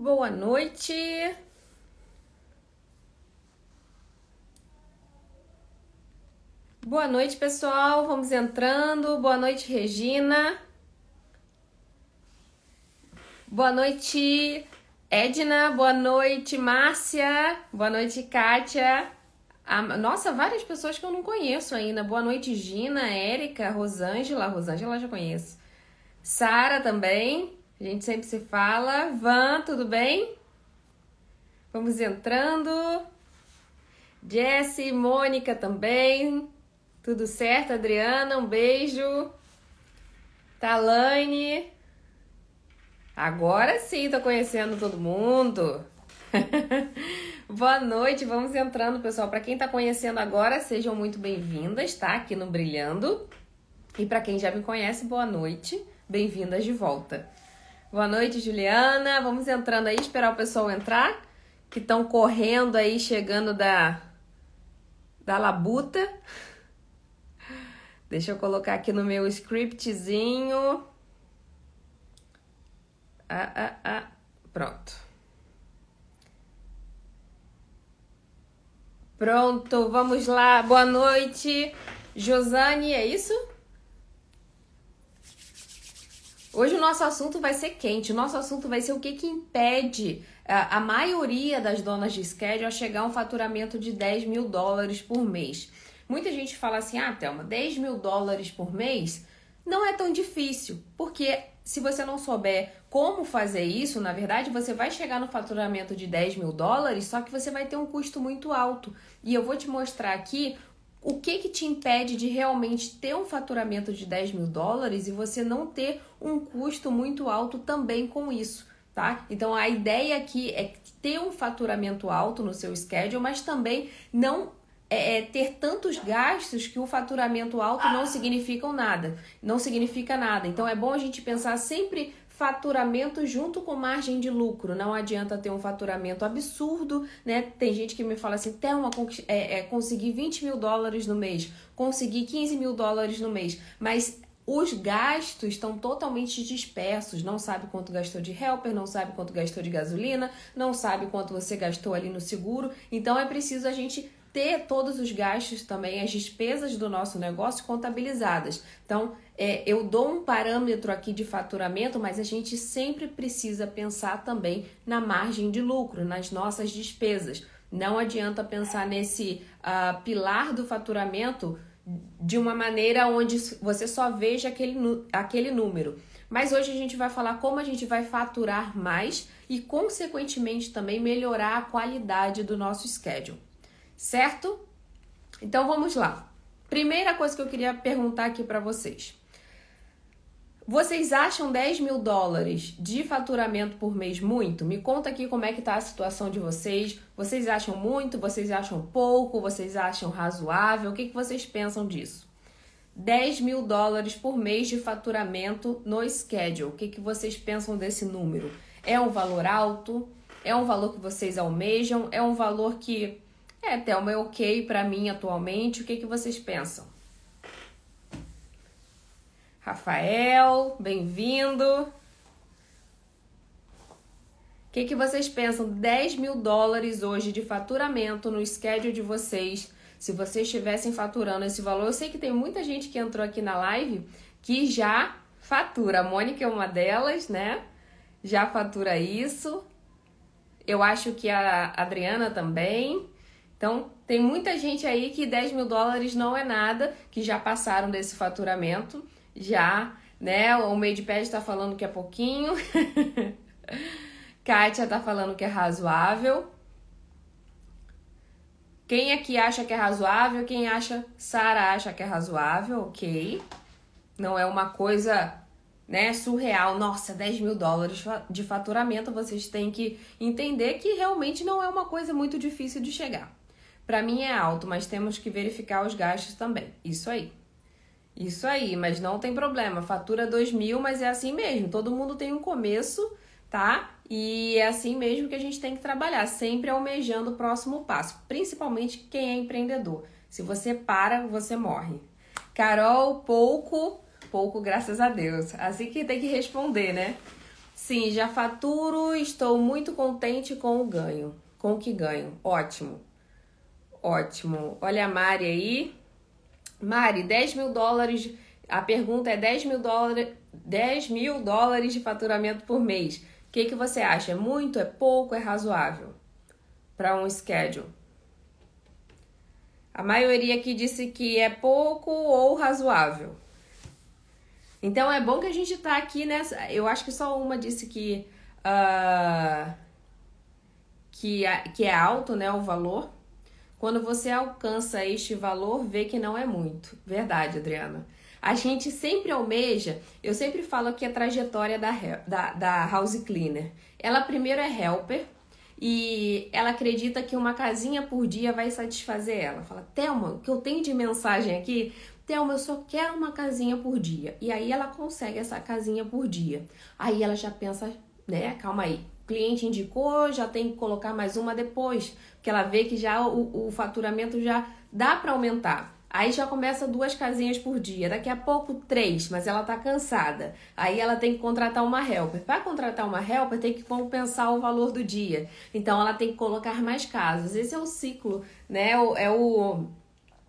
Boa noite. Boa noite, pessoal. Vamos entrando. Boa noite, Regina. Boa noite, Edna. Boa noite, Márcia. Boa noite, Kátia. Nossa, várias pessoas que eu não conheço ainda. Boa noite, Gina, Érica, Rosângela. Rosângela já conheço. Sara também. A gente sempre se fala. Van, tudo bem? Vamos entrando. Jessie, Mônica também. Tudo certo, Adriana? Um beijo. Talane. Agora sim, tô conhecendo todo mundo. Boa noite, vamos entrando, pessoal. Para quem tá conhecendo agora, sejam muito bem-vindas, tá? Aqui no Brilhando. E para quem já me conhece, boa noite. Bem-vindas de volta. Boa noite, Juliana. Vamos entrando aí, esperar o pessoal entrar, que estão correndo aí, chegando da da labuta. Deixa eu colocar aqui no meu scriptzinho. Ah, ah, ah. Pronto. Pronto, vamos lá. Boa noite. Josane, é isso? Hoje o nosso assunto vai ser quente. O nosso assunto vai ser o que, que impede a, a maioria das donas de schedule a chegar a um faturamento de 10 mil dólares por mês. Muita gente fala assim, ah, Thelma, 10 mil dólares por mês não é tão difícil, porque se você não souber como fazer isso, na verdade, você vai chegar no faturamento de 10 mil dólares, só que você vai ter um custo muito alto. E eu vou te mostrar aqui o que, que te impede de realmente ter um faturamento de 10 mil dólares e você não ter um custo muito alto também com isso. Tá? Então a ideia aqui é ter um faturamento alto no seu schedule, mas também não é, é, ter tantos gastos que o faturamento alto não significam nada, não significa nada. Então é bom a gente pensar sempre faturamento junto com margem de lucro. Não adianta ter um faturamento absurdo, né? Tem gente que me fala assim, Thelma, é, é, consegui 20 mil dólares no mês, consegui 15 mil dólares no mês, mas os gastos estão totalmente dispersos. Não sabe quanto gastou de helper, não sabe quanto gastou de gasolina, não sabe quanto você gastou ali no seguro. Então é preciso a gente ter todos os gastos também, as despesas do nosso negócio contabilizadas. Então, é, eu dou um parâmetro aqui de faturamento, mas a gente sempre precisa pensar também na margem de lucro, nas nossas despesas. Não adianta pensar nesse uh, pilar do faturamento de uma maneira onde você só veja aquele, aquele número. Mas hoje a gente vai falar como a gente vai faturar mais e, consequentemente, também melhorar a qualidade do nosso schedule certo? Então vamos lá. Primeira coisa que eu queria perguntar aqui para vocês. Vocês acham 10 mil dólares de faturamento por mês muito? Me conta aqui como é que tá a situação de vocês. Vocês acham muito? Vocês acham pouco? Vocês acham razoável? O que, que vocês pensam disso? 10 mil dólares por mês de faturamento no schedule. O que, que vocês pensam desse número? É um valor alto? É um valor que vocês almejam? É um valor que é, Thelma, é ok para mim atualmente. O que, que vocês pensam? Rafael, bem-vindo. O que, que vocês pensam? 10 mil dólares hoje de faturamento no schedule de vocês. Se vocês estivessem faturando esse valor, eu sei que tem muita gente que entrou aqui na live que já fatura. A Mônica é uma delas, né? Já fatura isso. Eu acho que a Adriana também. Então, tem muita gente aí que 10 mil dólares não é nada, que já passaram desse faturamento, já, né? O Madepad está falando que é pouquinho. Kátia tá falando que é razoável. Quem aqui acha que é razoável? Quem acha? Sara acha que é razoável, ok. Não é uma coisa, né, surreal. Nossa, 10 mil dólares de faturamento. Vocês têm que entender que realmente não é uma coisa muito difícil de chegar. Para mim é alto, mas temos que verificar os gastos também. Isso aí. Isso aí, mas não tem problema. Fatura 2 mil, mas é assim mesmo. Todo mundo tem um começo, tá? E é assim mesmo que a gente tem que trabalhar, sempre almejando o próximo passo, principalmente quem é empreendedor. Se você para, você morre. Carol, pouco, pouco, graças a Deus. Assim que tem que responder, né? Sim, já faturo, estou muito contente com o ganho, com o que ganho. Ótimo, ótimo. Olha a Mari aí. Mari, 10 mil dólares. A pergunta é 10 mil dólares, 10 mil dólares de faturamento por mês. O que, que você acha? É muito? É pouco? É razoável? Para um schedule? A maioria aqui disse que é pouco ou razoável. Então é bom que a gente tá aqui nessa. Eu acho que só uma disse que. Uh, que, que é alto, né? O valor. Quando você alcança este valor, vê que não é muito. Verdade, Adriana. A gente sempre almeja, eu sempre falo que a trajetória da, da, da house cleaner. Ela primeiro é helper, e ela acredita que uma casinha por dia vai satisfazer ela. Fala, Thelma, o que eu tenho de mensagem aqui Thelma, eu só quero uma casinha por dia. E aí ela consegue essa casinha por dia. Aí ela já pensa, né? Calma aí. Cliente indicou, já tem que colocar mais uma depois. Porque ela vê que já o, o faturamento já dá para aumentar. Aí já começa duas casinhas por dia, daqui a pouco três, mas ela tá cansada. Aí ela tem que contratar uma helper. Para contratar uma helper, tem que compensar o valor do dia. Então ela tem que colocar mais casas. Esse é o ciclo, né? É o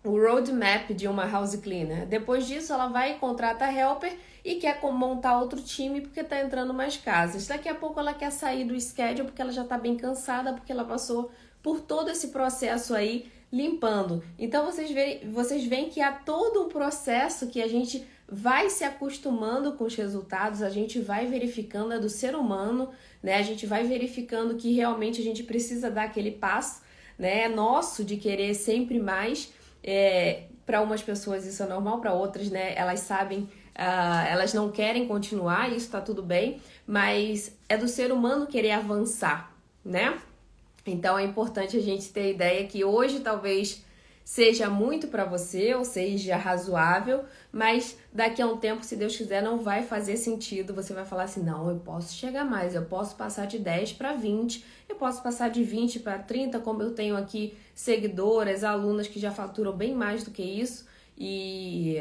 o roadmap de uma house cleaner. Depois disso, ela vai e contrata helper e quer montar outro time porque está entrando mais casas. Daqui a pouco ela quer sair do schedule porque ela já está bem cansada, porque ela passou por todo esse processo aí limpando. Então vocês veem, vocês veem que há todo um processo que a gente vai se acostumando com os resultados, a gente vai verificando é do ser humano, né? A gente vai verificando que realmente a gente precisa dar aquele passo, né? É nosso de querer sempre mais é, para umas pessoas isso é normal, para outras, né, elas sabem, uh, elas não querem continuar, isso está tudo bem, mas é do ser humano querer avançar, né? Então é importante a gente ter a ideia que hoje talvez seja muito para você, ou seja razoável, mas daqui a um tempo, se Deus quiser, não vai fazer sentido. Você vai falar assim: não, eu posso chegar mais, eu posso passar de 10 para 20, eu posso passar de 20 para 30, como eu tenho aqui seguidoras, alunas que já faturam bem mais do que isso. E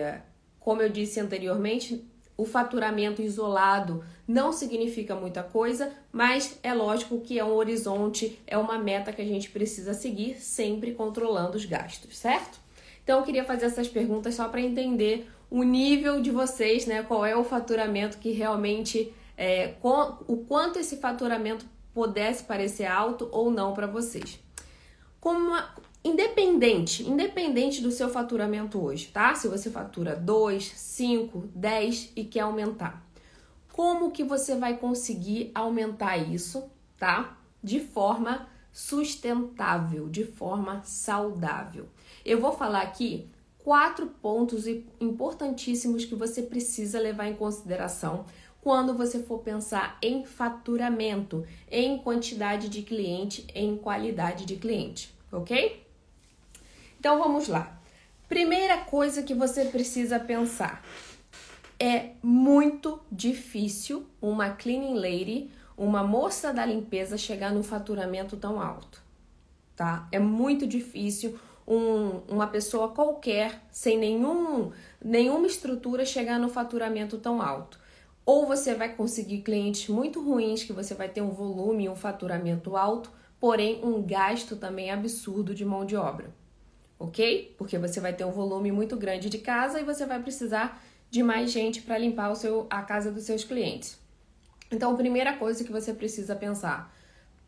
como eu disse anteriormente, o faturamento isolado não significa muita coisa, mas é lógico que é um horizonte, é uma meta que a gente precisa seguir, sempre controlando os gastos, certo? Então eu queria fazer essas perguntas só para entender o nível de vocês, né? Qual é o faturamento que realmente é, o quanto esse faturamento pudesse parecer alto ou não para vocês. Como uma, Independente, independente do seu faturamento hoje, tá? Se você fatura 2, 5, 10 e quer aumentar. Como que você vai conseguir aumentar isso, tá? De forma sustentável, de forma saudável. Eu vou falar aqui quatro pontos importantíssimos que você precisa levar em consideração quando você for pensar em faturamento, em quantidade de cliente, em qualidade de cliente, ok? Então vamos lá. Primeira coisa que você precisa pensar: é muito difícil uma cleaning lady, uma moça da limpeza, chegar no faturamento tão alto, tá? É muito difícil um, uma pessoa qualquer, sem nenhum, nenhuma estrutura, chegar no faturamento tão alto. Ou você vai conseguir clientes muito ruins, que você vai ter um volume e um faturamento alto, porém um gasto também absurdo de mão de obra ok? Porque você vai ter um volume muito grande de casa e você vai precisar de mais gente para limpar o seu, a casa dos seus clientes. Então, a primeira coisa que você precisa pensar: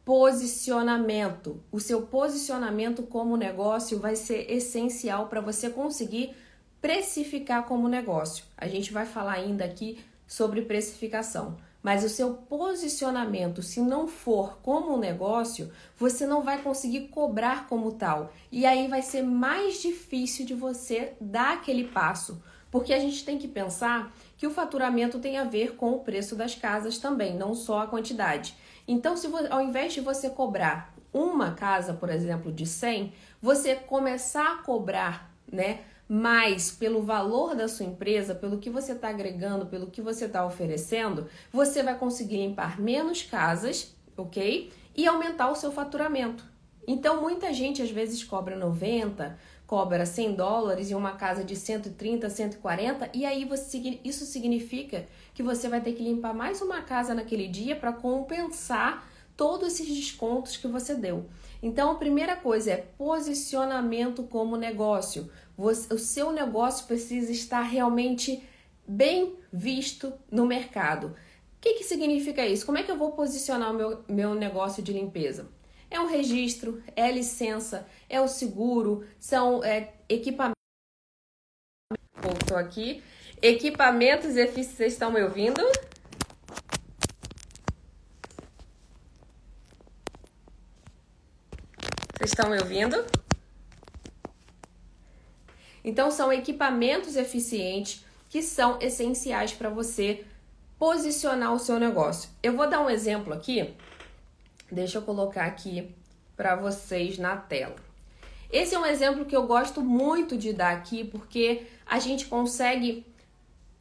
posicionamento. O seu posicionamento como negócio vai ser essencial para você conseguir precificar como negócio. A gente vai falar ainda aqui sobre precificação mas o seu posicionamento, se não for como um negócio, você não vai conseguir cobrar como tal. E aí vai ser mais difícil de você dar aquele passo, porque a gente tem que pensar que o faturamento tem a ver com o preço das casas também, não só a quantidade. Então, se ao invés de você cobrar uma casa, por exemplo, de 100, você começar a cobrar, né, mais pelo valor da sua empresa, pelo que você está agregando, pelo que você está oferecendo, você vai conseguir limpar menos casas, ok? E aumentar o seu faturamento. Então, muita gente às vezes cobra 90, cobra 100 dólares em uma casa de 130, 140, e aí você, isso significa que você vai ter que limpar mais uma casa naquele dia para compensar todos esses descontos que você deu. Então, a primeira coisa é posicionamento como negócio. Você, o seu negócio precisa estar realmente bem visto no mercado. O que, que significa isso? Como é que eu vou posicionar o meu, meu negócio de limpeza? É um registro, é licença, é o seguro, são é, equipamentos. Voltou aqui. Equipamentos eficientes. Vocês estão me ouvindo? Vocês estão me ouvindo? Então, são equipamentos eficientes que são essenciais para você posicionar o seu negócio. Eu vou dar um exemplo aqui. Deixa eu colocar aqui para vocês na tela. Esse é um exemplo que eu gosto muito de dar aqui porque a gente consegue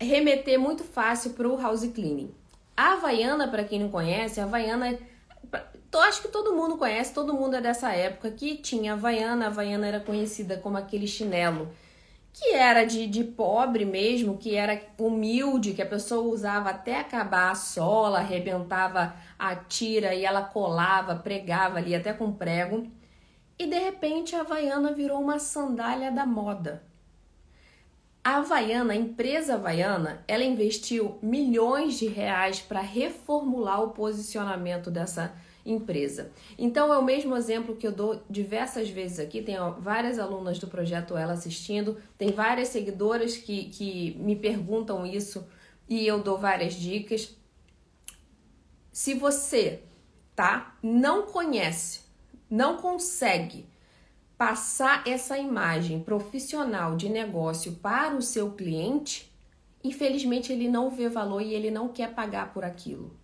remeter muito fácil para o house cleaning. A Havaiana, para quem não conhece, a Havaiana acho que todo mundo conhece, todo mundo é dessa época que tinha Havaiana. A Havaiana era conhecida como aquele chinelo que era de, de pobre mesmo, que era humilde, que a pessoa usava até acabar a sola, arrebentava a tira e ela colava, pregava ali até com prego. E de repente a Havaiana virou uma sandália da moda. A Havaiana, a empresa Havaiana, ela investiu milhões de reais para reformular o posicionamento dessa empresa. Então é o mesmo exemplo que eu dou diversas vezes aqui. Tem várias alunas do projeto Ela assistindo, tem várias seguidoras que, que me perguntam isso e eu dou várias dicas. Se você, tá, não conhece, não consegue passar essa imagem profissional de negócio para o seu cliente, infelizmente ele não vê valor e ele não quer pagar por aquilo.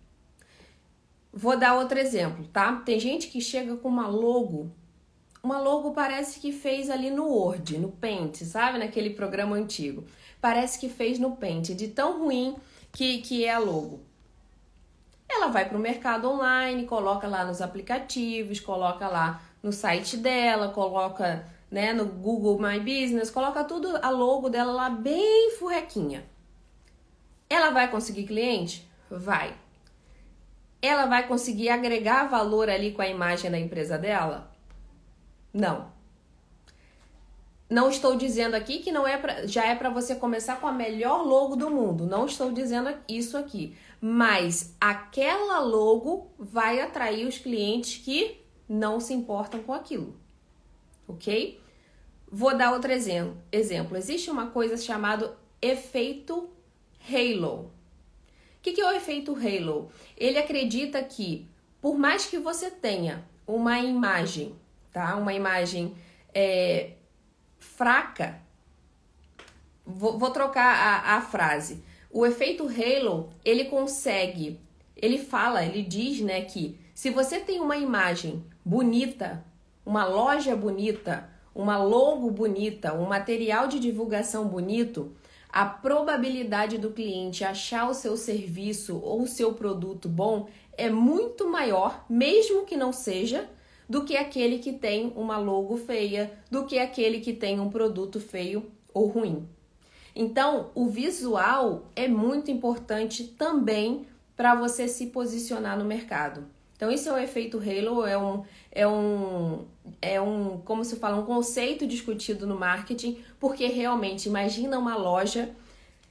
Vou dar outro exemplo, tá? Tem gente que chega com uma logo, uma logo parece que fez ali no Word, no Paint, sabe? Naquele programa antigo. Parece que fez no Paint, de tão ruim que, que é a logo. Ela vai para o mercado online, coloca lá nos aplicativos, coloca lá no site dela, coloca né, no Google My Business, coloca tudo a logo dela lá bem furrequinha. Ela vai conseguir cliente? Vai ela vai conseguir agregar valor ali com a imagem da empresa dela? Não. Não estou dizendo aqui que não é pra, já é para você começar com a melhor logo do mundo. Não estou dizendo isso aqui. Mas aquela logo vai atrair os clientes que não se importam com aquilo. Ok? Vou dar outro exemplo. Existe uma coisa chamada efeito halo. O que, que é o efeito halo? Ele acredita que, por mais que você tenha uma imagem, tá? Uma imagem é, fraca, vou, vou trocar a, a frase. O efeito halo, ele consegue, ele fala, ele diz, né, que se você tem uma imagem bonita, uma loja bonita, uma logo bonita, um material de divulgação bonito, a probabilidade do cliente achar o seu serviço ou o seu produto bom é muito maior, mesmo que não seja, do que aquele que tem uma logo feia, do que aquele que tem um produto feio ou ruim. Então, o visual é muito importante também para você se posicionar no mercado. Então, isso é o efeito halo, é um, é um, é um, como se fala, um conceito discutido no marketing, porque realmente, imagina uma loja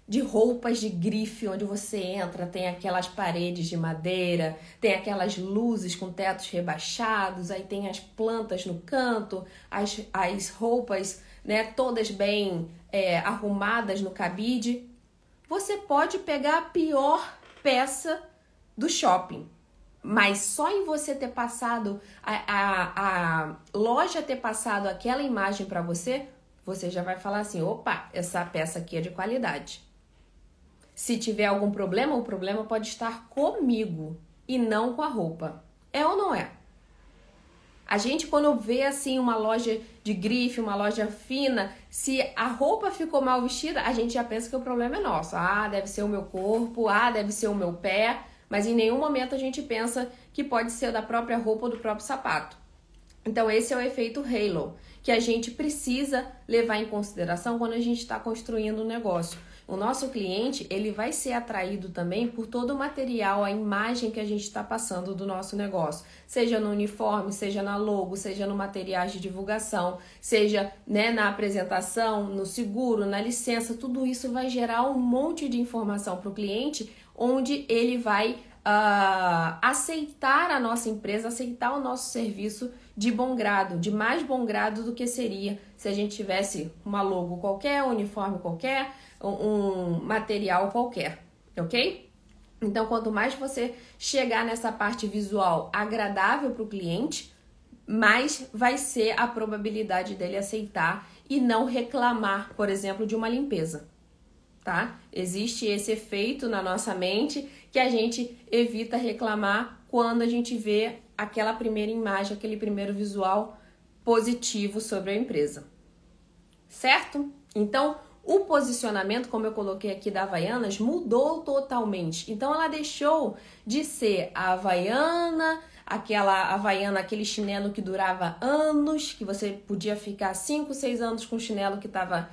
de roupas de grife, onde você entra, tem aquelas paredes de madeira, tem aquelas luzes com tetos rebaixados, aí tem as plantas no canto, as, as roupas né, todas bem é, arrumadas no cabide. Você pode pegar a pior peça do shopping mas só em você ter passado, a, a, a loja ter passado aquela imagem para você, você já vai falar assim: opa, essa peça aqui é de qualidade. Se tiver algum problema, o problema pode estar comigo e não com a roupa. É ou não é? A gente, quando vê assim uma loja de grife, uma loja fina, se a roupa ficou mal vestida, a gente já pensa que o problema é nosso. Ah, deve ser o meu corpo, ah, deve ser o meu pé mas em nenhum momento a gente pensa que pode ser da própria roupa ou do próprio sapato. Então, esse é o efeito halo, que a gente precisa levar em consideração quando a gente está construindo um negócio. O nosso cliente ele vai ser atraído também por todo o material, a imagem que a gente está passando do nosso negócio, seja no uniforme, seja na logo, seja no material de divulgação, seja né, na apresentação, no seguro, na licença, tudo isso vai gerar um monte de informação para o cliente, onde ele vai uh, aceitar a nossa empresa, aceitar o nosso serviço de bom grado, de mais bom grado do que seria se a gente tivesse uma logo qualquer, um uniforme qualquer um material qualquer, ok? Então, quanto mais você chegar nessa parte visual agradável para o cliente, mais vai ser a probabilidade dele aceitar e não reclamar, por exemplo, de uma limpeza. Tá? Existe esse efeito na nossa mente que a gente evita reclamar quando a gente vê aquela primeira imagem, aquele primeiro visual positivo sobre a empresa. Certo? Então, o posicionamento, como eu coloquei aqui da Havaianas, mudou totalmente. Então ela deixou de ser a Havaiana, aquela Havaiana, aquele chinelo que durava anos, que você podia ficar 5, 6 anos com o chinelo que estava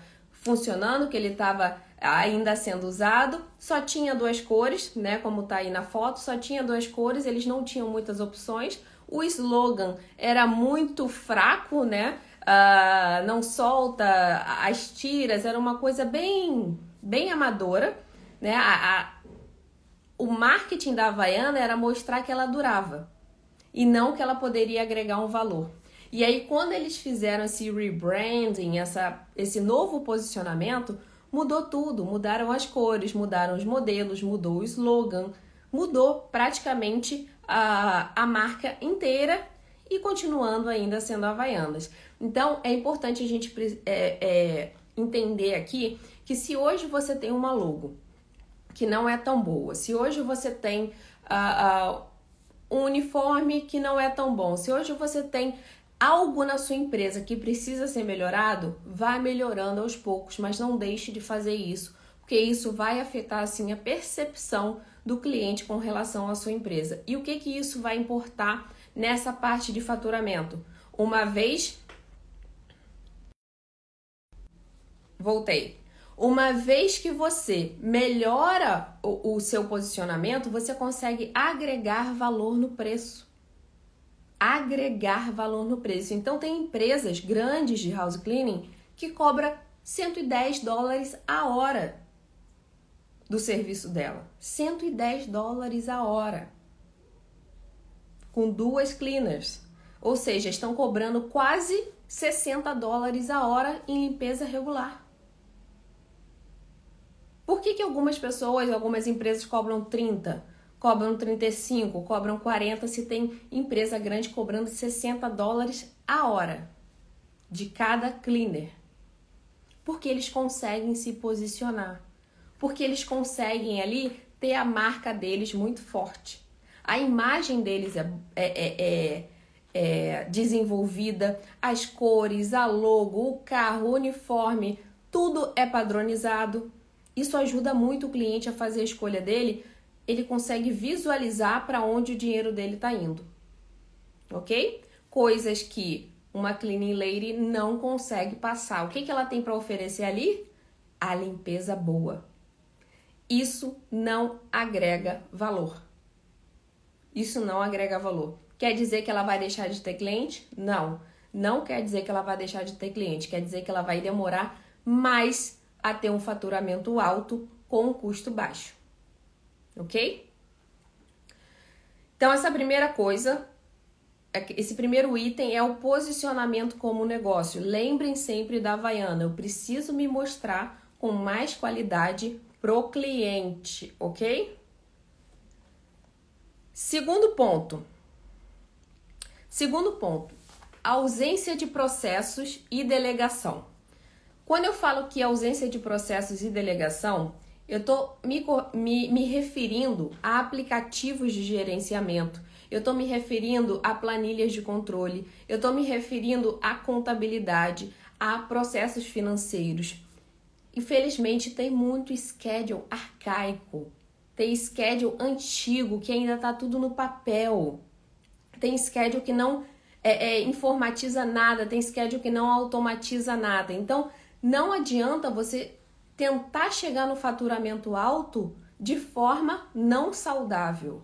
funcionando, que ele estava ainda sendo usado. Só tinha duas cores, né? Como tá aí na foto, só tinha duas cores, eles não tinham muitas opções. O slogan era muito fraco, né? uh, não solta as tiras, era uma coisa bem, bem amadora, né? A, a, o marketing da Havaiana era mostrar que ela durava e não que ela poderia agregar um valor. E aí, quando eles fizeram esse rebranding, essa, esse novo posicionamento, mudou tudo. Mudaram as cores, mudaram os modelos, mudou o slogan, mudou praticamente a, a marca inteira e continuando ainda sendo Havaianas. Então é importante a gente é, é, entender aqui que se hoje você tem uma logo que não é tão boa, se hoje você tem uh, uh, um uniforme que não é tão bom, se hoje você tem algo na sua empresa que precisa ser melhorado, vá melhorando aos poucos, mas não deixe de fazer isso, porque isso vai afetar assim a percepção do cliente com relação à sua empresa. E o que que isso vai importar nessa parte de faturamento? Uma vez Voltei. Uma vez que você melhora o, o, seu posicionamento, você consegue agregar valor no preço. Agregar valor no preço. Então, tem empresas grandes de house cleaning que cobra 110 dólares a hora do serviço dela. 110 dólares a hora. Com duas cleaners. Ou seja, estão cobrando quase 60 dólares a hora em limpeza regular. Por que, que algumas pessoas, algumas empresas cobram 30, cobram 35, cobram 40 se tem empresa grande cobrando 60 dólares a hora de cada cleaner? Porque eles conseguem se posicionar. Porque eles conseguem ali ter a marca deles muito forte. A imagem deles é, é, é, é, é desenvolvida, as cores, a logo, o carro, o uniforme, tudo é padronizado. Isso ajuda muito o cliente a fazer a escolha dele, ele consegue visualizar para onde o dinheiro dele está indo. Ok? Coisas que uma cleaning lady não consegue passar. O que, que ela tem para oferecer ali? A limpeza boa. Isso não agrega valor. Isso não agrega valor. Quer dizer que ela vai deixar de ter cliente? Não. Não quer dizer que ela vai deixar de ter cliente. Quer dizer que ela vai demorar mais a ter um faturamento alto com um custo baixo. Ok? Então, essa primeira coisa, é esse primeiro item é o posicionamento como negócio. Lembrem sempre da Havaiana, eu preciso me mostrar com mais qualidade pro cliente, ok? Segundo ponto. Segundo ponto, ausência de processos e delegação. Quando eu falo que ausência de processos e delegação, eu estou me, me, me referindo a aplicativos de gerenciamento, eu estou me referindo a planilhas de controle, eu estou me referindo à contabilidade, a processos financeiros. Infelizmente, tem muito schedule arcaico, tem schedule antigo que ainda está tudo no papel, tem schedule que não é, é, informatiza nada, tem schedule que não automatiza nada. Então, não adianta você tentar chegar no faturamento alto de forma não saudável.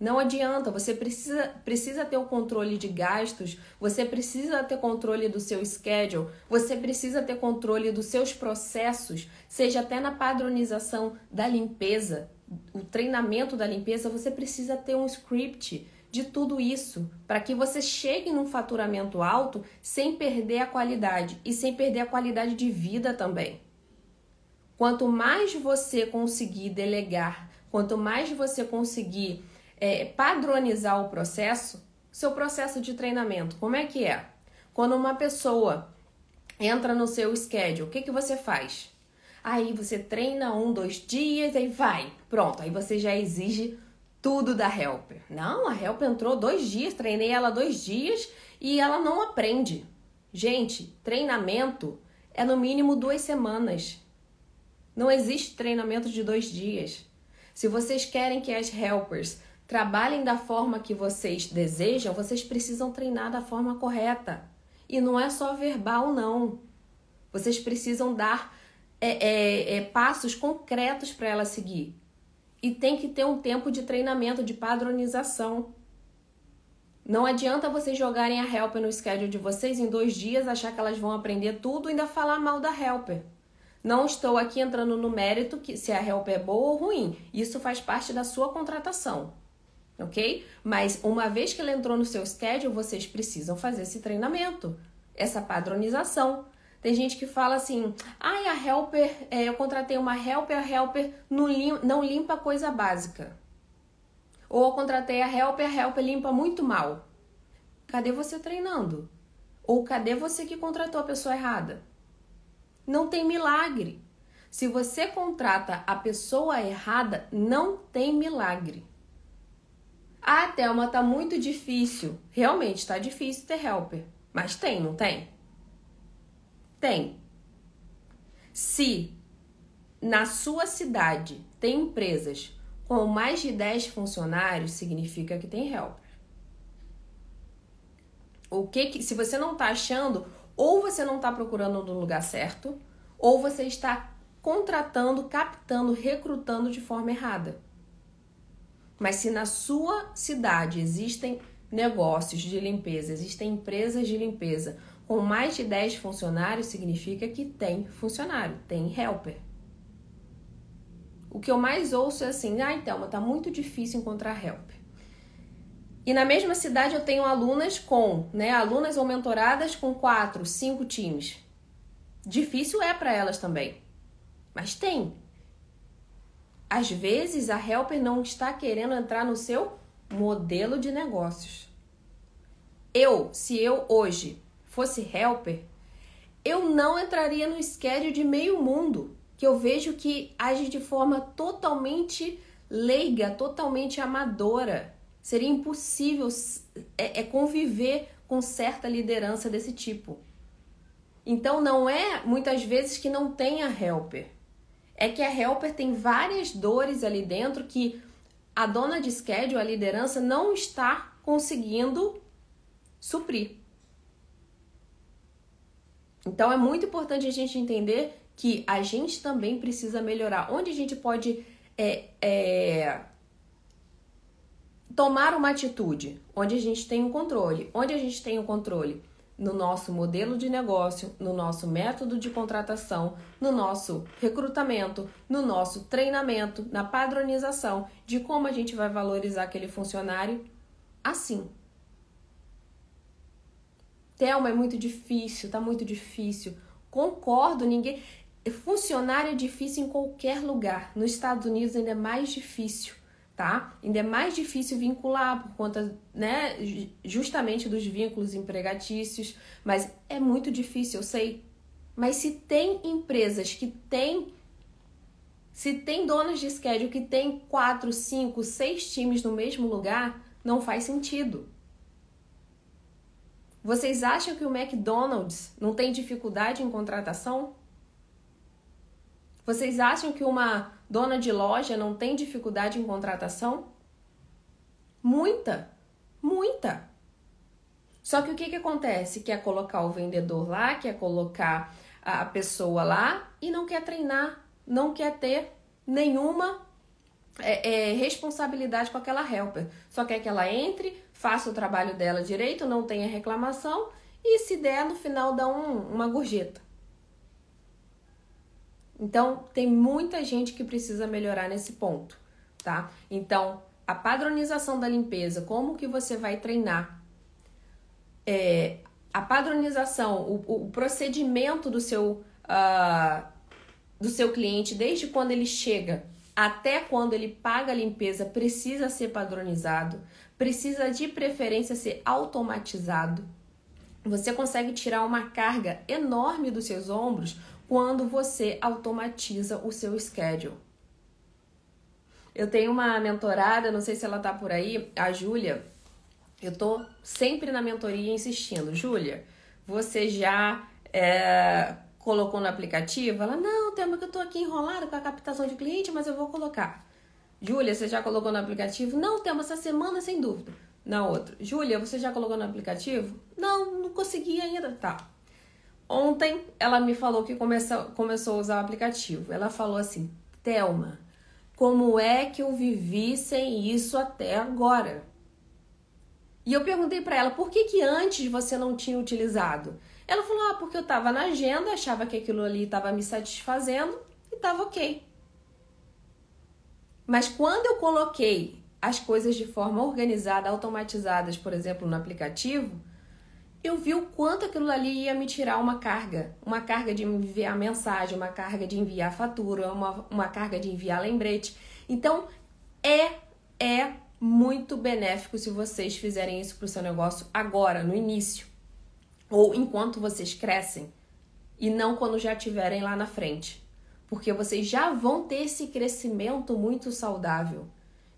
Não adianta, você precisa, precisa ter o controle de gastos, você precisa ter controle do seu schedule, você precisa ter controle dos seus processos, seja até na padronização da limpeza, o treinamento da limpeza, você precisa ter um script de tudo isso para que você chegue num faturamento alto sem perder a qualidade e sem perder a qualidade de vida também. Quanto mais você conseguir delegar, quanto mais você conseguir é, padronizar o processo, seu processo de treinamento, como é que é? Quando uma pessoa entra no seu schedule, o que, que você faz? Aí você treina um, dois dias, aí vai, pronto, aí você já exige tudo da helper. Não, a helper entrou dois dias, treinei ela dois dias e ela não aprende. Gente, treinamento é no mínimo duas semanas. Não existe treinamento de dois dias. Se vocês querem que as helpers trabalhem da forma que vocês desejam, vocês precisam treinar da forma correta. E não é só verbal, não. Vocês precisam dar é, é, é, passos concretos para ela seguir. E tem que ter um tempo de treinamento, de padronização. Não adianta vocês jogarem a helper no schedule de vocês em dois dias, achar que elas vão aprender tudo e ainda falar mal da helper. Não estou aqui entrando no mérito que se a helper é boa ou ruim. Isso faz parte da sua contratação ok? Mas uma vez que ela entrou no seu schedule, vocês precisam fazer esse treinamento, essa padronização. Tem gente que fala assim: ai, ah, a helper, é, eu contratei uma helper, a helper não, não limpa coisa básica. Ou eu contratei a helper, a helper limpa muito mal. Cadê você treinando? Ou cadê você que contratou a pessoa errada? Não tem milagre. Se você contrata a pessoa errada, não tem milagre. Ah, Thelma, tá muito difícil. Realmente tá difícil ter helper. Mas tem, não tem? Tem. Se na sua cidade tem empresas com mais de 10 funcionários, significa que tem helper. O que, que se você não tá achando, ou você não tá procurando no lugar certo, ou você está contratando, captando, recrutando de forma errada. Mas se na sua cidade existem negócios de limpeza, existem empresas de limpeza com mais de 10 funcionários, significa que tem funcionário, tem helper. O que eu mais ouço é assim: ah, então, tá muito difícil encontrar helper. E na mesma cidade eu tenho alunas com, né, alunas ou mentoradas com quatro, cinco times. Difícil é para elas também, mas tem. Às vezes a helper não está querendo entrar no seu modelo de negócios. Eu, se eu hoje fosse helper, eu não entraria no schedule de meio mundo, que eu vejo que age de forma totalmente leiga, totalmente amadora. Seria impossível é, é conviver com certa liderança desse tipo. Então não é muitas vezes que não tenha helper é que a helper tem várias dores ali dentro que a dona de schedule, a liderança, não está conseguindo suprir. Então é muito importante a gente entender que a gente também precisa melhorar. Onde a gente pode é, é, tomar uma atitude, onde a gente tem o um controle. Onde a gente tem o um controle? no nosso modelo de negócio, no nosso método de contratação, no nosso recrutamento, no nosso treinamento, na padronização de como a gente vai valorizar aquele funcionário assim. Thelma, é muito difícil, tá muito difícil. Concordo, ninguém. Funcionário é difícil em qualquer lugar. Nos Estados Unidos ainda é mais difícil tá? Ainda é mais difícil vincular por conta, né, justamente dos vínculos empregatícios, mas é muito difícil, eu sei. Mas se tem empresas que têm se tem donas de schedule que tem quatro, cinco, seis times no mesmo lugar, não faz sentido. Vocês acham que o McDonald's não tem dificuldade em contratação? Vocês acham que uma dona de loja não tem dificuldade em contratação? Muita, muita. Só que o que, que acontece? Quer colocar o vendedor lá, quer colocar a pessoa lá e não quer treinar, não quer ter nenhuma é, é, responsabilidade com aquela helper. Só quer que ela entre, faça o trabalho dela direito, não tenha reclamação e se der no final dá um, uma gorjeta. Então tem muita gente que precisa melhorar nesse ponto, tá? Então a padronização da limpeza, como que você vai treinar é, a padronização, o, o, procedimento do seu, uh, do seu cliente, desde quando ele chega até quando ele paga a limpeza, precisa ser padronizado, precisa de preferência ser automatizado. Você consegue tirar uma carga enorme dos seus ombros quando você automatiza o seu schedule. Eu tenho uma mentorada, não sei se ela tá por aí, a Júlia, eu tô sempre na mentoria insistindo, Júlia, você já é, colocou no aplicativo? Ela, não, tema que eu tô aqui enrolada com a captação de cliente, mas eu vou colocar. Júlia, você já colocou no aplicativo? Não, tema essa semana sem dúvida. Na outra, Júlia, você já colocou no aplicativo? Não, não consegui ainda. Tá. Ontem ela me falou que começou, começou a usar o aplicativo. Ela falou assim: Thelma, como é que eu vivi sem isso até agora? E eu perguntei para ela por que, que antes você não tinha utilizado. Ela falou: ah, porque eu estava na agenda, achava que aquilo ali estava me satisfazendo e estava ok. Mas quando eu coloquei as coisas de forma organizada, automatizadas, por exemplo, no aplicativo, eu vi o quanto aquilo ali ia me tirar uma carga. Uma carga de enviar mensagem, uma carga de enviar fatura, uma, uma carga de enviar lembrete. Então, é, é muito benéfico se vocês fizerem isso para o seu negócio agora, no início, ou enquanto vocês crescem, e não quando já estiverem lá na frente, porque vocês já vão ter esse crescimento muito saudável.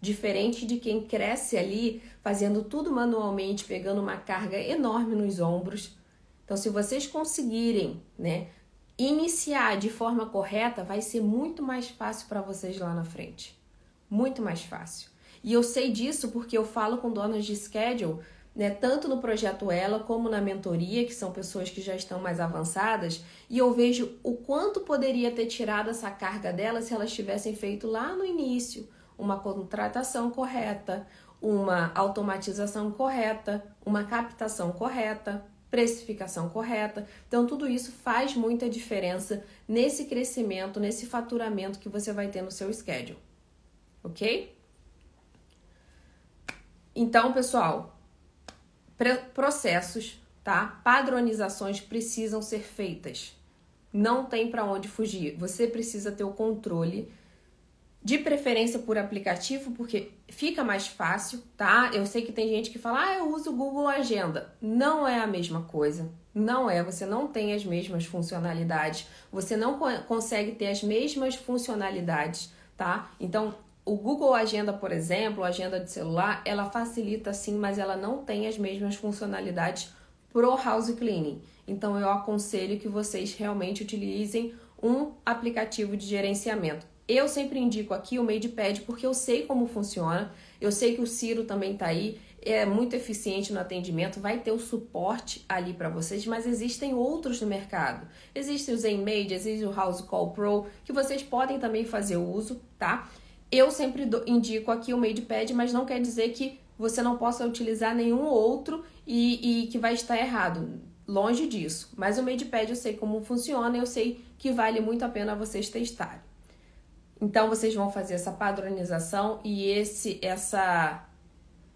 Diferente de quem cresce ali fazendo tudo manualmente, pegando uma carga enorme nos ombros. Então, se vocês conseguirem, né, iniciar de forma correta, vai ser muito mais fácil para vocês lá na frente. Muito mais fácil. E eu sei disso porque eu falo com donas de schedule, né, tanto no projeto Ela como na mentoria, que são pessoas que já estão mais avançadas, e eu vejo o quanto poderia ter tirado essa carga delas se elas tivessem feito lá no início uma contratação correta, uma automatização correta, uma captação correta, precificação correta. Então, tudo isso faz muita diferença nesse crescimento, nesse faturamento que você vai ter no seu schedule. Ok? Então, pessoal, processos, tá? Padronizações precisam ser feitas. Não tem para onde fugir. Você precisa ter o controle de preferência por aplicativo, porque fica mais fácil, tá? Eu sei que tem gente que fala, ah, eu uso o Google Agenda. Não é a mesma coisa. Não é, você não tem as mesmas funcionalidades, você não consegue ter as mesmas funcionalidades, tá? Então, o Google Agenda, por exemplo, agenda de celular, ela facilita sim, mas ela não tem as mesmas funcionalidades pro house cleaning. Então eu aconselho que vocês realmente utilizem um aplicativo de gerenciamento. Eu sempre indico aqui o MadePad porque eu sei como funciona. Eu sei que o Ciro também está aí, é muito eficiente no atendimento, vai ter o suporte ali para vocês, mas existem outros no mercado. Existe o ZenMade, existe o House Call Pro, que vocês podem também fazer uso, tá? Eu sempre indico aqui o MadePad, mas não quer dizer que você não possa utilizar nenhum outro e, e que vai estar errado. Longe disso. Mas o MadePad eu sei como funciona eu sei que vale muito a pena vocês testarem. Então vocês vão fazer essa padronização e esse, essa,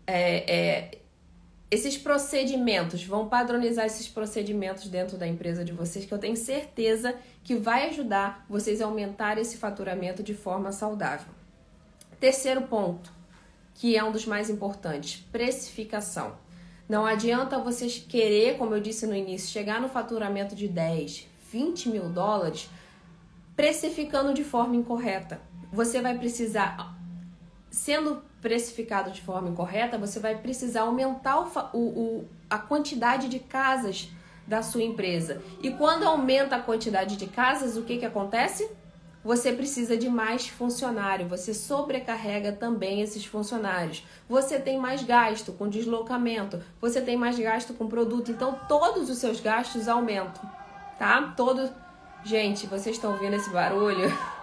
é, é, esses procedimentos, vão padronizar esses procedimentos dentro da empresa de vocês, que eu tenho certeza que vai ajudar vocês a aumentar esse faturamento de forma saudável. Terceiro ponto, que é um dos mais importantes, precificação. Não adianta vocês querer, como eu disse no início, chegar no faturamento de 10, 20 mil dólares precificando de forma incorreta. Você vai precisar, sendo precificado de forma incorreta, você vai precisar aumentar o, o, a quantidade de casas da sua empresa. E quando aumenta a quantidade de casas, o que, que acontece? você precisa de mais funcionário, você sobrecarrega também esses funcionários. Você tem mais gasto com deslocamento, você tem mais gasto com produto, então todos os seus gastos aumentam, tá? Todo Gente, vocês estão ouvindo esse barulho?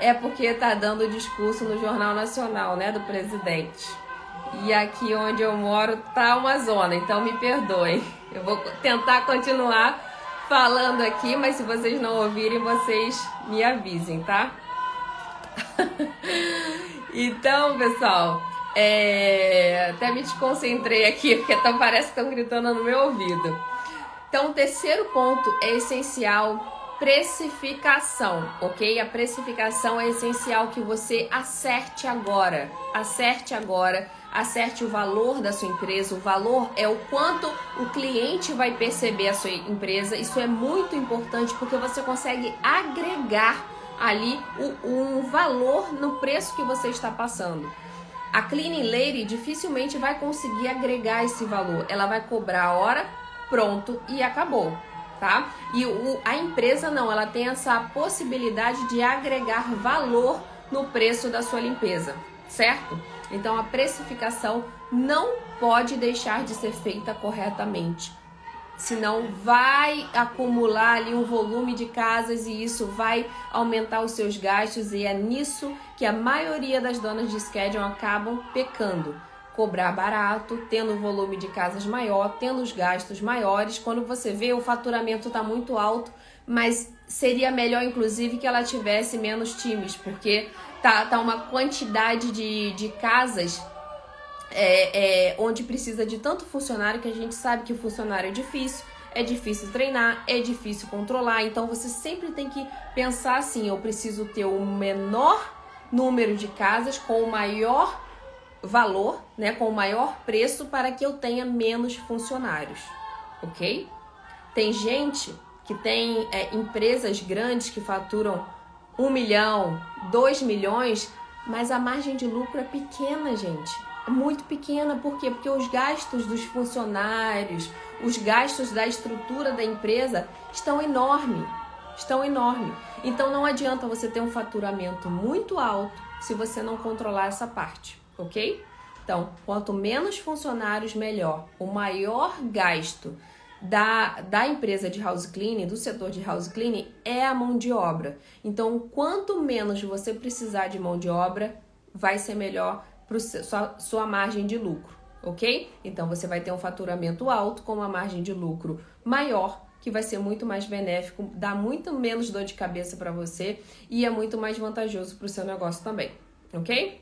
É porque tá dando discurso no Jornal Nacional, né, do presidente. E aqui onde eu moro tá uma zona, então me perdoem. Eu vou tentar continuar falando aqui, mas se vocês não ouvirem, vocês me avisem, tá? então, pessoal, é... até me desconcentrei aqui, porque tá, parece que estão gritando no meu ouvido. Então, o terceiro ponto é essencial precificação, ok? A precificação é essencial que você acerte agora. Acerte agora acerte o valor da sua empresa. O valor é o quanto o cliente vai perceber a sua empresa. Isso é muito importante porque você consegue agregar ali o, um valor no preço que você está passando. A Cleaning Lady dificilmente vai conseguir agregar esse valor. Ela vai cobrar a hora, pronto e acabou. Tá? E o, a empresa não, ela tem essa possibilidade de agregar valor no preço da sua limpeza, certo? Então a precificação não pode deixar de ser feita corretamente. Senão vai acumular ali um volume de casas e isso vai aumentar os seus gastos e é nisso que a maioria das donas de schedule acabam pecando cobrar barato, tendo um volume de casas maior, tendo os gastos maiores. Quando você vê, o faturamento está muito alto, mas seria melhor, inclusive, que ela tivesse menos times, porque tá, tá uma quantidade de, de casas é, é, onde precisa de tanto funcionário que a gente sabe que o funcionário é difícil, é difícil treinar, é difícil controlar. Então você sempre tem que pensar assim: eu preciso ter o menor número de casas com o maior valor, né, com o maior preço para que eu tenha menos funcionários, ok? Tem gente que tem é, empresas grandes que faturam um milhão, dois milhões, mas a margem de lucro é pequena, gente. É muito pequena, por quê? Porque os gastos dos funcionários, os gastos da estrutura da empresa estão enormes. Estão enormes. Então não adianta você ter um faturamento muito alto se você não controlar essa parte, ok? Então, quanto menos funcionários, melhor. O maior gasto da, da empresa de house cleaning, do setor de house cleaning, é a mão de obra. Então, quanto menos você precisar de mão de obra, vai ser melhor para sua, sua margem de lucro, ok? Então, você vai ter um faturamento alto com uma margem de lucro maior, que vai ser muito mais benéfico, dá muito menos dor de cabeça para você e é muito mais vantajoso para o seu negócio também, ok?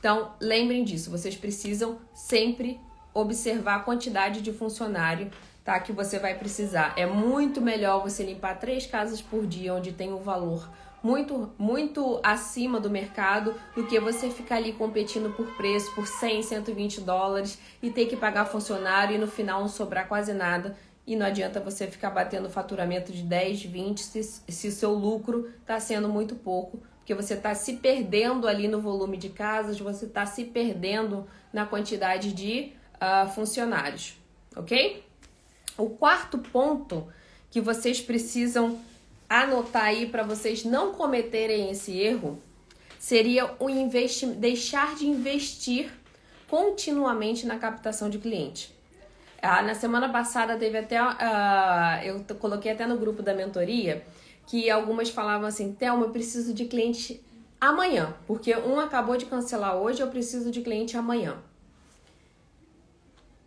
Então, lembrem disso, vocês precisam sempre observar a quantidade de funcionário tá, que você vai precisar. É muito melhor você limpar três casas por dia, onde tem um valor muito, muito acima do mercado, do que você ficar ali competindo por preço, por 100, 120 dólares e ter que pagar funcionário e no final não sobrar quase nada. E não adianta você ficar batendo faturamento de 10, 20 se, se o seu lucro está sendo muito pouco, porque você está se perdendo ali no volume de casas, você está se perdendo na quantidade de uh, funcionários, ok? O quarto ponto que vocês precisam anotar aí para vocês não cometerem esse erro seria o deixar de investir continuamente na captação de cliente. Ah, na semana passada teve até, uh, eu coloquei até no grupo da mentoria que algumas falavam assim, Thelma, eu preciso de cliente amanhã, porque um acabou de cancelar hoje, eu preciso de cliente amanhã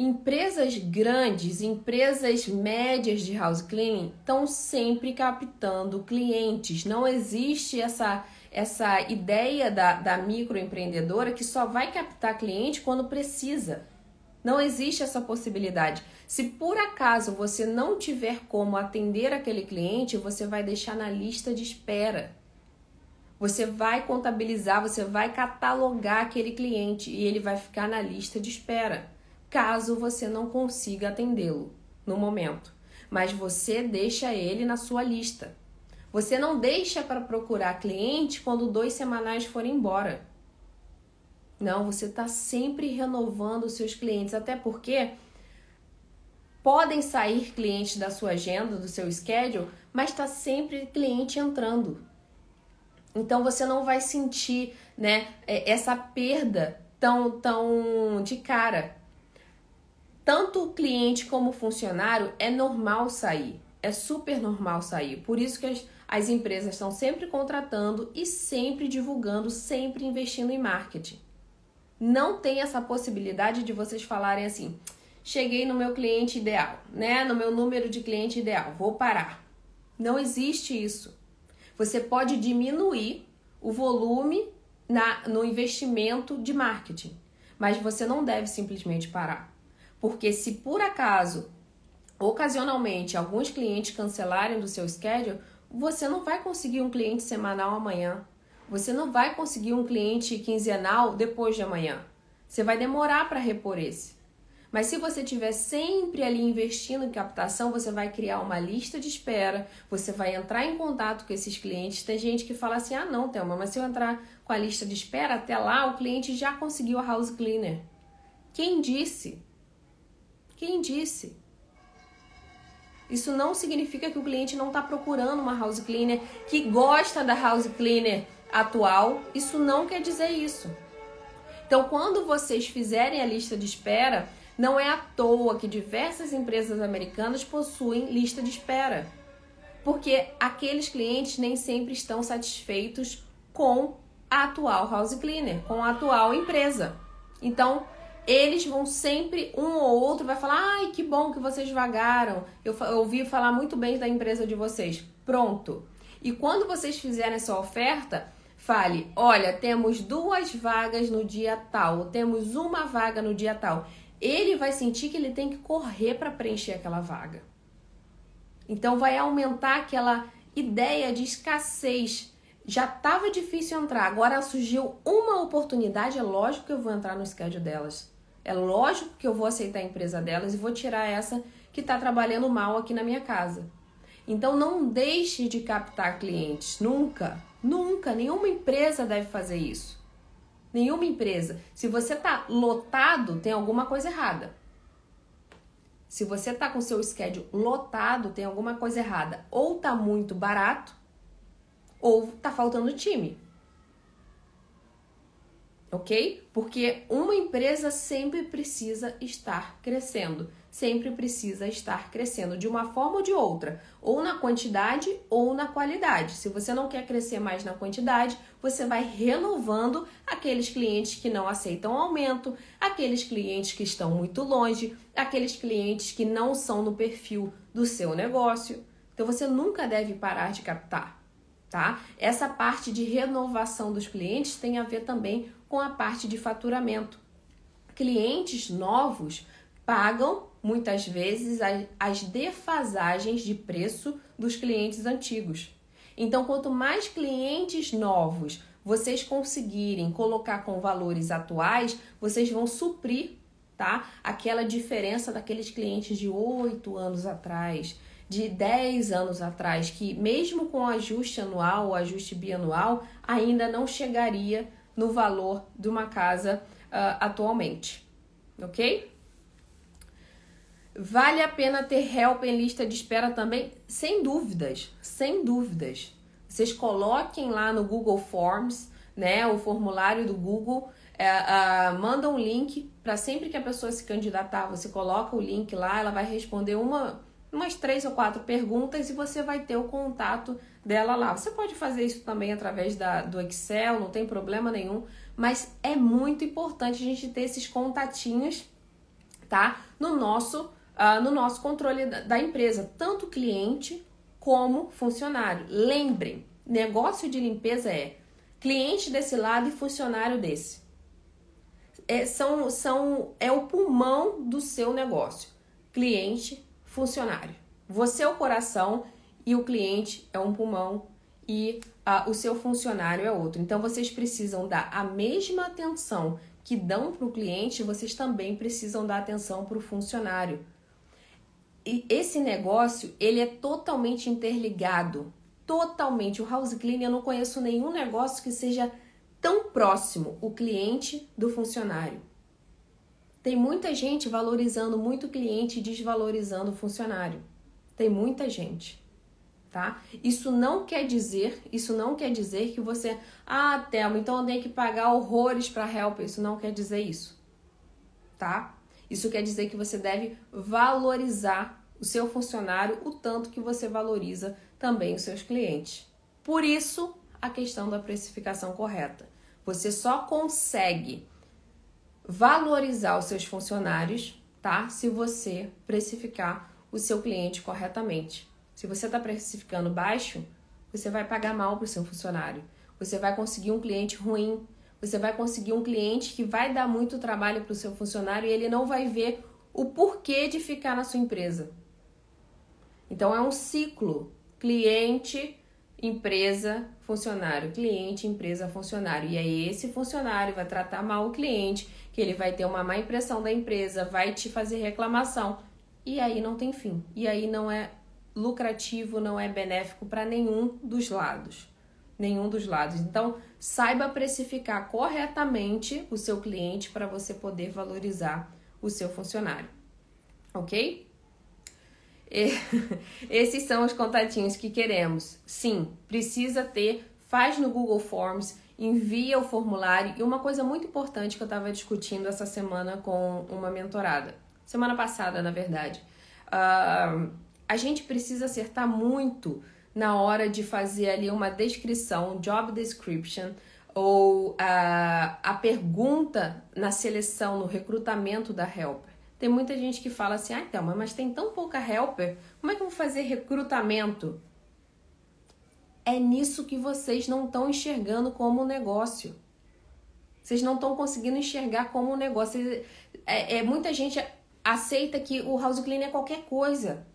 empresas grandes, empresas médias de house cleaning estão sempre captando clientes. Não existe essa, essa ideia da, da microempreendedora que só vai captar cliente quando precisa. Não existe essa possibilidade. Se por acaso você não tiver como atender aquele cliente, você vai deixar na lista de espera. Você vai contabilizar, você vai catalogar aquele cliente e ele vai ficar na lista de espera caso você não consiga atendê-lo no momento. Mas você deixa ele na sua lista. Você não deixa para procurar cliente quando dois semanais forem embora. Não, você está sempre renovando os seus clientes, até porque podem sair clientes da sua agenda, do seu schedule, mas está sempre cliente entrando. Então você não vai sentir, né, é, essa perda tão tão de cara. Tanto o cliente como o funcionário é normal sair, é super normal sair. Por isso que as, as empresas estão sempre contratando e sempre divulgando, sempre investindo em marketing. Não tem essa possibilidade de vocês falarem assim: cheguei no meu cliente ideal, né? No meu número de cliente ideal, vou parar. Não existe isso. Você pode diminuir o volume na, no investimento de marketing, mas você não deve simplesmente parar. Porque se por acaso, ocasionalmente, alguns clientes cancelarem do seu schedule, você não vai conseguir um cliente semanal amanhã. Você não vai conseguir um cliente quinzenal depois de amanhã. Você vai demorar para repor esse. Mas se você estiver sempre ali investindo em captação, você vai criar uma lista de espera, você vai entrar em contato com esses clientes. Tem gente que fala assim: ah, não, Thelma, mas se eu entrar com a lista de espera, até lá o cliente já conseguiu a house cleaner. Quem disse? Quem disse? Isso não significa que o cliente não está procurando uma house cleaner, que gosta da house cleaner atual. Isso não quer dizer isso. Então, quando vocês fizerem a lista de espera, não é à toa que diversas empresas americanas possuem lista de espera. Porque aqueles clientes nem sempre estão satisfeitos com a atual house cleaner, com a atual empresa. Então, eles vão sempre, um ou outro vai falar: ai, que bom que vocês vagaram. Eu, eu ouvi falar muito bem da empresa de vocês. Pronto. E quando vocês fizerem essa oferta, fale: olha, temos duas vagas no dia tal, temos uma vaga no dia tal. Ele vai sentir que ele tem que correr para preencher aquela vaga. Então, vai aumentar aquela ideia de escassez já estava difícil entrar, agora surgiu uma oportunidade, é lógico que eu vou entrar no schedule delas. É lógico que eu vou aceitar a empresa delas e vou tirar essa que está trabalhando mal aqui na minha casa. Então não deixe de captar clientes, nunca, nunca, nenhuma empresa deve fazer isso. Nenhuma empresa. Se você está lotado, tem alguma coisa errada. Se você está com seu schedule lotado, tem alguma coisa errada. Ou está muito barato, ou está faltando time ok? Porque uma empresa sempre precisa estar crescendo, sempre precisa estar crescendo de uma forma ou de outra, ou na quantidade ou na qualidade. Se você não quer crescer mais na quantidade, você vai renovando aqueles clientes que não aceitam aumento, aqueles clientes que estão muito longe, aqueles clientes que não são no perfil do seu negócio. Então você nunca deve parar de captar. Tá? Essa parte de renovação dos clientes tem a ver também com a parte de faturamento. Clientes novos pagam muitas vezes as defasagens de preço dos clientes antigos. Então, quanto mais clientes novos vocês conseguirem colocar com valores atuais, vocês vão suprir, tá? Aquela diferença daqueles clientes de 8 anos atrás, de 10 anos atrás, que mesmo com ajuste anual ou ajuste bianual, ainda não chegaria no valor de uma casa uh, atualmente, ok? Vale a pena ter help em lista de espera também? Sem dúvidas, sem dúvidas. Vocês coloquem lá no Google Forms, né, o formulário do Google, é, uh, manda um link para sempre que a pessoa se candidatar, você coloca o link lá, ela vai responder uma, umas três ou quatro perguntas e você vai ter o contato dela lá. Você pode fazer isso também através da, do Excel, não tem problema nenhum, mas é muito importante a gente ter esses contatinhos, tá? No nosso, uh, no nosso controle da, da empresa, tanto cliente como funcionário. Lembrem, negócio de limpeza é cliente desse lado e funcionário desse. É, são, são, é o pulmão do seu negócio. Cliente, funcionário. Você é o coração e o cliente é um pulmão e o seu funcionário é outro. Então vocês precisam dar a mesma atenção que dão para o cliente, vocês também precisam dar atenção para o funcionário. E esse negócio ele é totalmente interligado, totalmente. O house cleaning eu não conheço nenhum negócio que seja tão próximo o cliente do funcionário. Tem muita gente valorizando muito o cliente e desvalorizando o funcionário. Tem muita gente. Tá? Isso não quer dizer, isso não quer dizer que você, ah, Thelma, então eu tenho que pagar horrores para helper. Isso não quer dizer isso, tá? Isso quer dizer que você deve valorizar o seu funcionário o tanto que você valoriza também os seus clientes. Por isso, a questão da precificação correta. Você só consegue valorizar os seus funcionários, tá? Se você precificar o seu cliente corretamente. Se você está precificando baixo, você vai pagar mal para o seu funcionário. Você vai conseguir um cliente ruim. Você vai conseguir um cliente que vai dar muito trabalho para o seu funcionário e ele não vai ver o porquê de ficar na sua empresa. Então é um ciclo: cliente, empresa, funcionário, cliente, empresa, funcionário. E aí esse funcionário vai tratar mal o cliente, que ele vai ter uma má impressão da empresa, vai te fazer reclamação. E aí não tem fim. E aí não é lucrativo, não é benéfico para nenhum dos lados. Nenhum dos lados. Então, saiba precificar corretamente o seu cliente para você poder valorizar o seu funcionário. Ok? Esses são os contatinhos que queremos. Sim, precisa ter, faz no Google Forms, envia o formulário. E uma coisa muito importante que eu estava discutindo essa semana com uma mentorada, semana passada, na verdade. Uh, a gente precisa acertar muito na hora de fazer ali uma descrição, job description, ou a, a pergunta na seleção, no recrutamento da helper. Tem muita gente que fala assim, ah, então, mas tem tão pouca helper, como é que eu vou fazer recrutamento? É nisso que vocês não estão enxergando como negócio. Vocês não estão conseguindo enxergar como um negócio. É, é, muita gente aceita que o house clean é qualquer coisa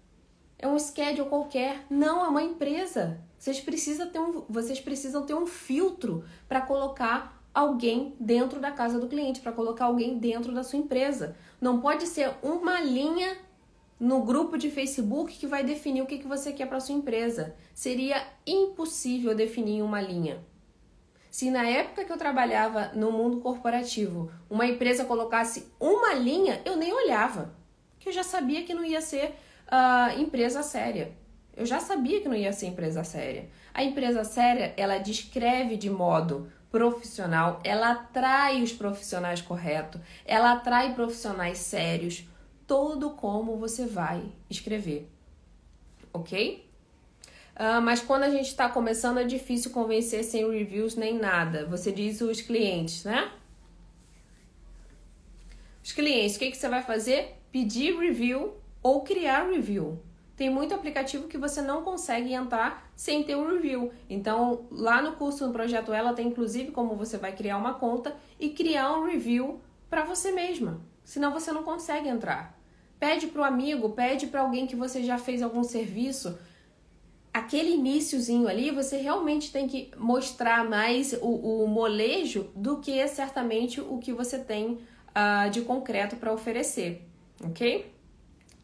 é um schedule qualquer. Não, é uma empresa. Vocês precisam ter um, vocês precisam ter um filtro para colocar alguém dentro da casa do cliente, para colocar alguém dentro da sua empresa. Não pode ser uma linha no grupo de Facebook que vai definir o que, que você quer para sua empresa. Seria impossível definir uma linha. Se na época que eu trabalhava no mundo corporativo, uma empresa colocasse uma linha, eu nem olhava, que eu já sabia que não ia ser uh, empresa séria. Eu já sabia que não ia ser empresa séria. A empresa séria, ela descreve de modo profissional, ela atrai os profissionais corretos, ela atrai profissionais sérios, todo como você vai escrever, ok? Uh, mas quando a gente está começando é difícil convencer sem reviews nem nada. Você diz os clientes, né? Os clientes, o que, que você vai fazer? Pedir review ou criar review. Tem muito aplicativo que você não consegue entrar sem ter um review. Então, lá no curso no projeto ela tem inclusive como você vai criar uma conta e criar um review para você mesma. Senão você não consegue entrar. Pede para o amigo, pede para alguém que você já fez algum serviço. Aquele iníciozinho ali, você realmente tem que mostrar mais o, o molejo do que certamente o que você tem uh, de concreto para oferecer, ok?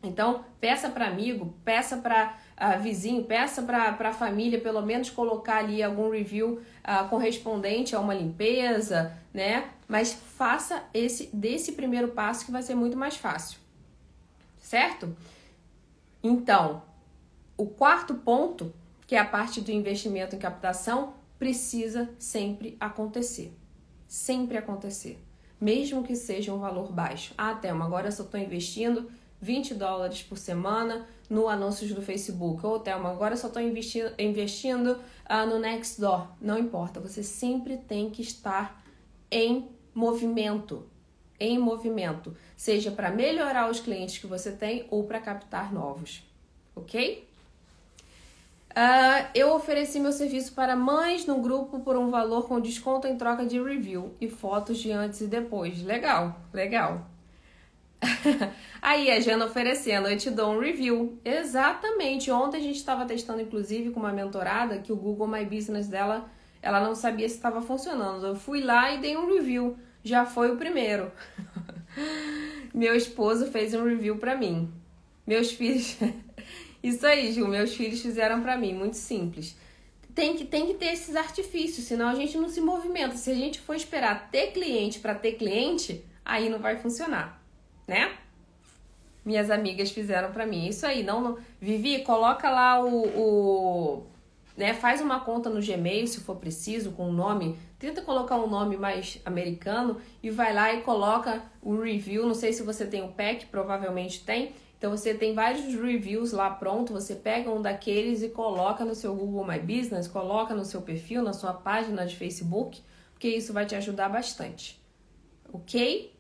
Então, peça para amigo, peça para uh, vizinho, peça para a família, pelo menos colocar ali algum review uh, correspondente a uma limpeza, né? Mas faça esse desse primeiro passo que vai ser muito mais fácil, certo? Então, o quarto ponto, que é a parte do investimento em captação, precisa sempre acontecer. Sempre acontecer. Mesmo que seja um valor baixo. Ah, Thelma, agora eu só estou investindo 20 dólares por semana no anúncios do Facebook. Ou, Thelma, agora eu só estou investindo, investindo uh, no Nextdoor. Não importa, você sempre tem que estar em movimento. Em movimento. Seja para melhorar os clientes que você tem ou para captar novos. Ok? Uh, eu ofereci meu serviço para mães no grupo por um valor com desconto em troca de review e fotos de antes e depois. Legal, legal. Aí a Jana oferecendo, eu te dou um review. Exatamente. Ontem a gente estava testando, inclusive, com uma mentorada que o Google My Business dela, ela não sabia se estava funcionando. Eu fui lá e dei um review. Já foi o primeiro. Meu esposo fez um review para mim. Meus filhos. Isso aí, Ju, meus filhos fizeram para mim, muito simples. Tem que, tem que ter esses artifícios, senão a gente não se movimenta. Se a gente for esperar ter cliente para ter cliente, aí não vai funcionar né? minhas amigas fizeram para mim. Isso aí, não, não, Vivi, coloca lá o, o né, faz uma conta no Gmail se for preciso com o um nome, tenta colocar um nome mais americano e vai lá e coloca o review. Não sei se você tem o pack, provavelmente tem. Então você tem vários reviews lá pronto, você pega um daqueles e coloca no seu Google My Business, coloca no seu perfil, na sua página de Facebook, porque isso vai te ajudar bastante. OK?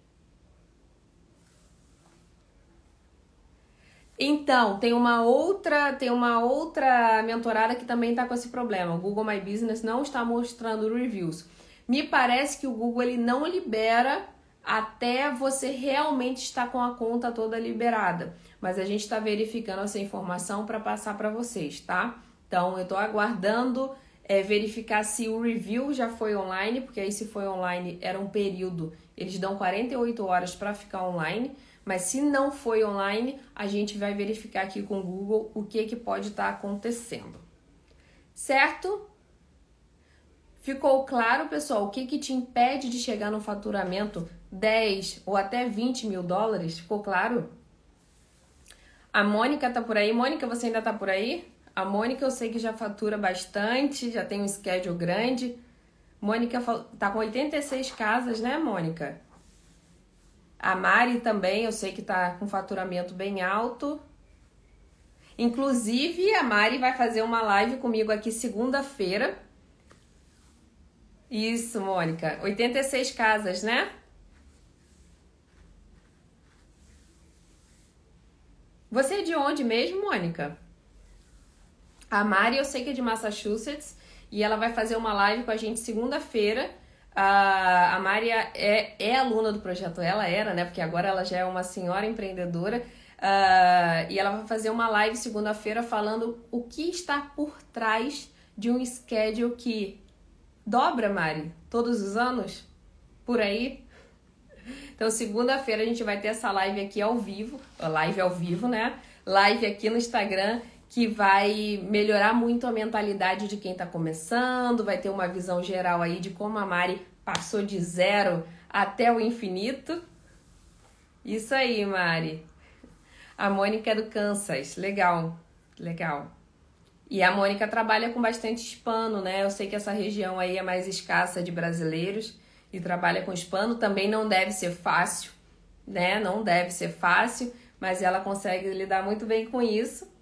Então, tem uma outra, tem uma outra mentorada que também está com esse problema. O Google My Business não está mostrando reviews. Me parece que o Google ele não libera até você realmente estar com a conta toda liberada. Mas a gente está verificando essa informação para passar para vocês, tá? Então, eu estou aguardando é, verificar se o review já foi online, porque aí se foi online era um período, eles dão 48 horas para ficar online. Mas se não foi online, a gente vai verificar aqui com o Google o que, que pode estar tá acontecendo. Certo? Ficou claro, pessoal, o que, que te impede de chegar no faturamento 10 ou até 20 mil dólares? Ficou claro? A Mônica tá por aí. Mônica, você ainda tá por aí? A Mônica eu sei que já fatura bastante, já tem um schedule grande. Mônica tá com 86 casas, né, Mônica? A Mari também, eu sei que tá com faturamento bem alto. Inclusive, a Mari vai fazer uma live comigo aqui segunda-feira. Isso, Mônica. 86 casas, né? Você é de onde mesmo, Mônica? A Mari, eu sei que é de Massachusetts e ela vai fazer uma live com a gente segunda-feira a, a Maria é, é aluna do projeto, ela era, né? Porque agora ela já é uma senhora empreendedora. Uh, e ela vai fazer uma live segunda-feira falando o que está por trás de um schedule que dobra, Mari, todos os anos, por aí. Então, segunda-feira a gente vai ter essa live aqui ao vivo, live ao vivo, né? Live aqui no Instagram que vai melhorar muito a mentalidade de quem está começando, vai ter uma visão geral aí de como a Mari passou de zero até o infinito. Isso aí, Mari. A Mônica é do Kansas. Legal, legal. E a Mônica trabalha com bastante hispano, né? Eu sei que essa região aí é mais escassa de brasileiros e trabalha com hispano. Também não deve ser fácil, né? Não deve ser fácil, mas ela consegue lidar muito bem com isso.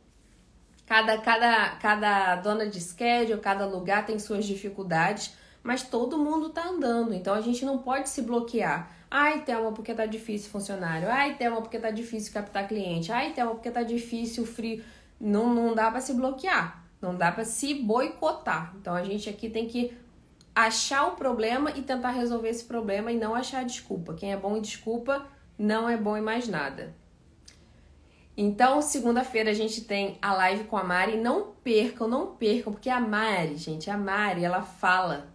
Cada, cada, cada dona de schedule, cada lugar tem suas dificuldades, mas todo mundo tá andando, então a gente não pode se bloquear. Ai, Thelma, porque tá difícil funcionário. Ai, Thelma, porque tá difícil captar cliente. Ai, Thelma, porque tá difícil frio. Não, não dá para se bloquear, não dá para se boicotar. Então a gente aqui tem que achar o problema e tentar resolver esse problema e não achar desculpa. Quem é bom em desculpa não é bom em mais nada. Então, segunda-feira a gente tem a live com a Mari. Não percam, não percam, porque a Mari, gente, a Mari, ela fala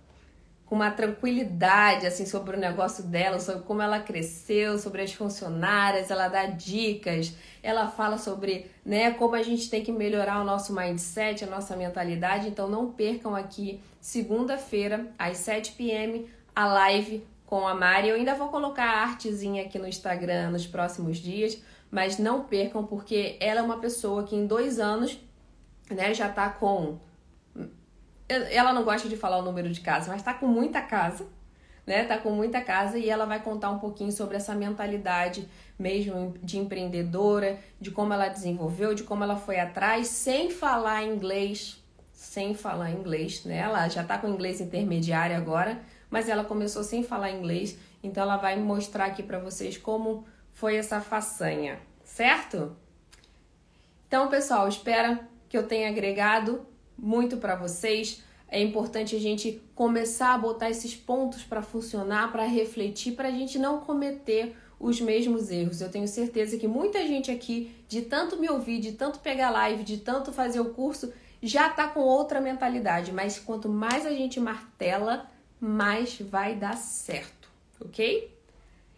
com uma tranquilidade assim sobre o negócio dela, sobre como ela cresceu, sobre as funcionárias, ela dá dicas, ela fala sobre, né, como a gente tem que melhorar o nosso mindset, a nossa mentalidade. Então não percam aqui segunda-feira às 7 p.m. a live com a Mari. Eu ainda vou colocar a artezinha aqui no Instagram nos próximos dias mas não percam porque ela é uma pessoa que em dois anos, né, já tá com. Ela não gosta de falar o número de casa, mas tá com muita casa, né? Tá com muita casa e ela vai contar um pouquinho sobre essa mentalidade mesmo de empreendedora, de como ela desenvolveu, de como ela foi atrás, sem falar inglês, sem falar inglês, né? Ela já tá com inglês intermediário agora, mas ela começou sem falar inglês, então ela vai mostrar aqui para vocês como foi essa façanha, certo? Então, pessoal, espero que eu tenha agregado muito para vocês. É importante a gente começar a botar esses pontos para funcionar, para refletir, para a gente não cometer os mesmos erros. Eu tenho certeza que muita gente aqui, de tanto me ouvir, de tanto pegar live, de tanto fazer o curso, já tá com outra mentalidade. Mas quanto mais a gente martela, mais vai dar certo, ok?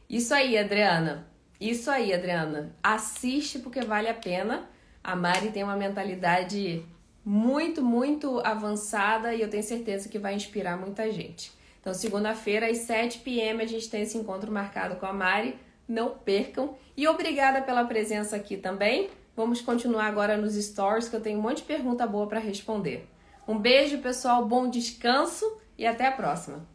Isso aí, Adriana. Isso aí, Adriana. Assiste porque vale a pena. A Mari tem uma mentalidade muito, muito avançada e eu tenho certeza que vai inspirar muita gente. Então, segunda-feira, às 7 p.m., a gente tem esse encontro marcado com a Mari Não percam. E obrigada pela presença aqui também. Vamos continuar agora nos stories que eu tenho um monte de pergunta boa para responder. Um beijo, pessoal, bom descanso e até a próxima.